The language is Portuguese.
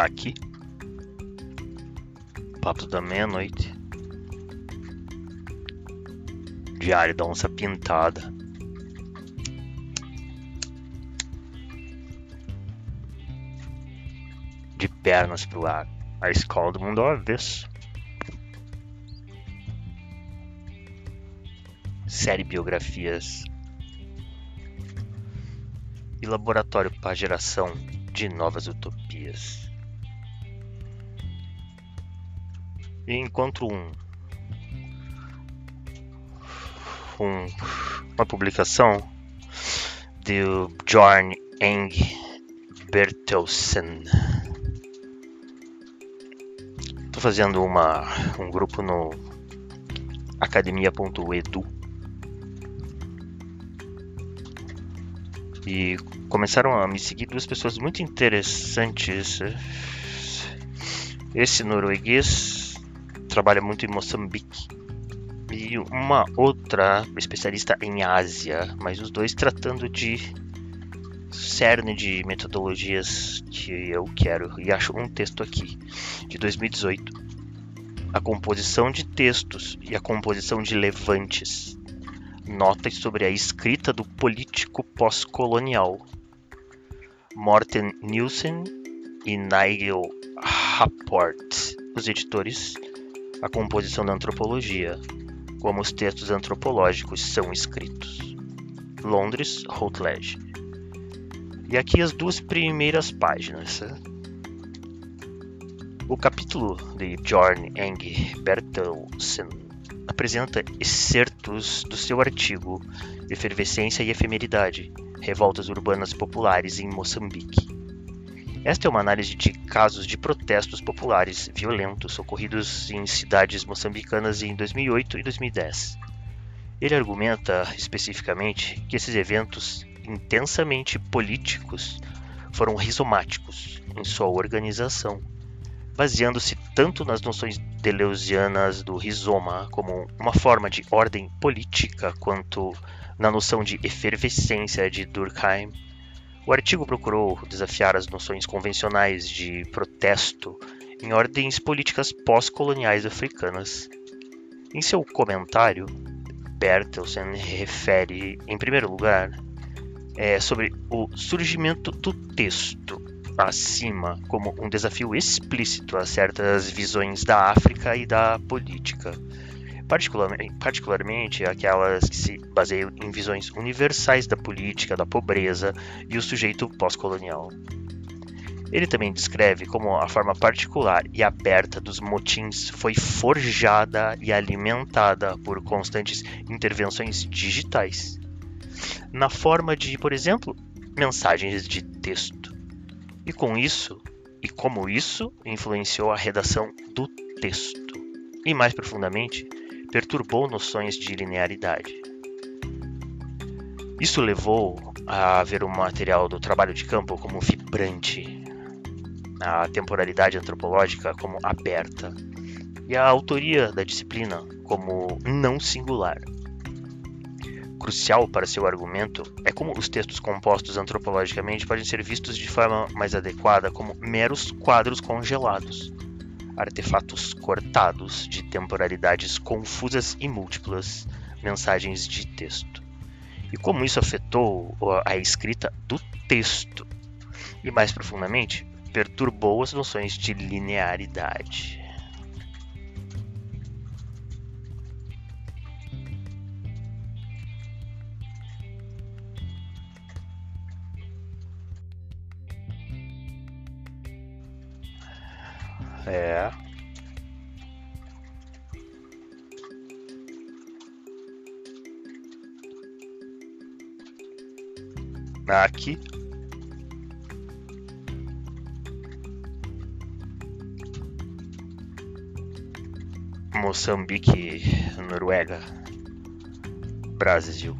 aqui. Papo da meia-noite. Diário da onça pintada. De pernas pro ar. A escola do mundo ao avesso. Série Biografias. E laboratório para geração de novas utopias. E encontro um, um uma publicação do Bjorn Eng Bertelsen. Estou fazendo uma, um grupo no academia.edu e começaram a me seguir duas pessoas muito interessantes. Esse norueguês trabalha muito em Moçambique e uma outra especialista em Ásia, mas os dois tratando de cerne de metodologias que eu quero. E acho um texto aqui de 2018. A composição de textos e a composição de levantes. Notas sobre a escrita do político pós-colonial Morten Nielsen e Nigel Rapport, os editores, a composição da antropologia, como os textos antropológicos são escritos. Londres, Routledge. E aqui as duas primeiras páginas. Né? O capítulo de Bjorn Eng Bertelsen apresenta excertos do seu artigo Efervescência e Efemeridade, revoltas urbanas populares em Moçambique. Esta é uma análise de casos de protestos populares violentos ocorridos em cidades moçambicanas em 2008 e 2010. Ele argumenta especificamente que esses eventos intensamente políticos foram rizomáticos em sua organização, baseando-se tanto nas noções deleuzianas do rizoma como uma forma de ordem política quanto na noção de efervescência de Durkheim, o artigo procurou desafiar as noções convencionais de protesto em ordens políticas pós-coloniais africanas. Em seu comentário, Bertelsen refere, em primeiro lugar, é, sobre o surgimento do texto acima como um desafio explícito a certas visões da África e da política, particularmente, aquelas que se baseiam em visões universais da política, da pobreza e o sujeito pós-colonial. Ele também descreve como a forma particular e aberta dos motins foi forjada e alimentada por constantes intervenções digitais, na forma de, por exemplo, mensagens de texto. E com isso, e como isso influenciou a redação do texto. E mais profundamente, perturbou noções de linearidade. Isso levou a ver o material do trabalho de campo como vibrante, a temporalidade antropológica como aberta e a autoria da disciplina como não singular. Crucial para seu argumento é como os textos compostos antropologicamente podem ser vistos de forma mais adequada como meros quadros congelados, artefatos cortados de temporalidades confusas e múltiplas, mensagens de texto. E como isso afetou a escrita do texto, e mais profundamente, perturbou as noções de linearidade. É. Aqui. Moçambique, Noruega, Brasil.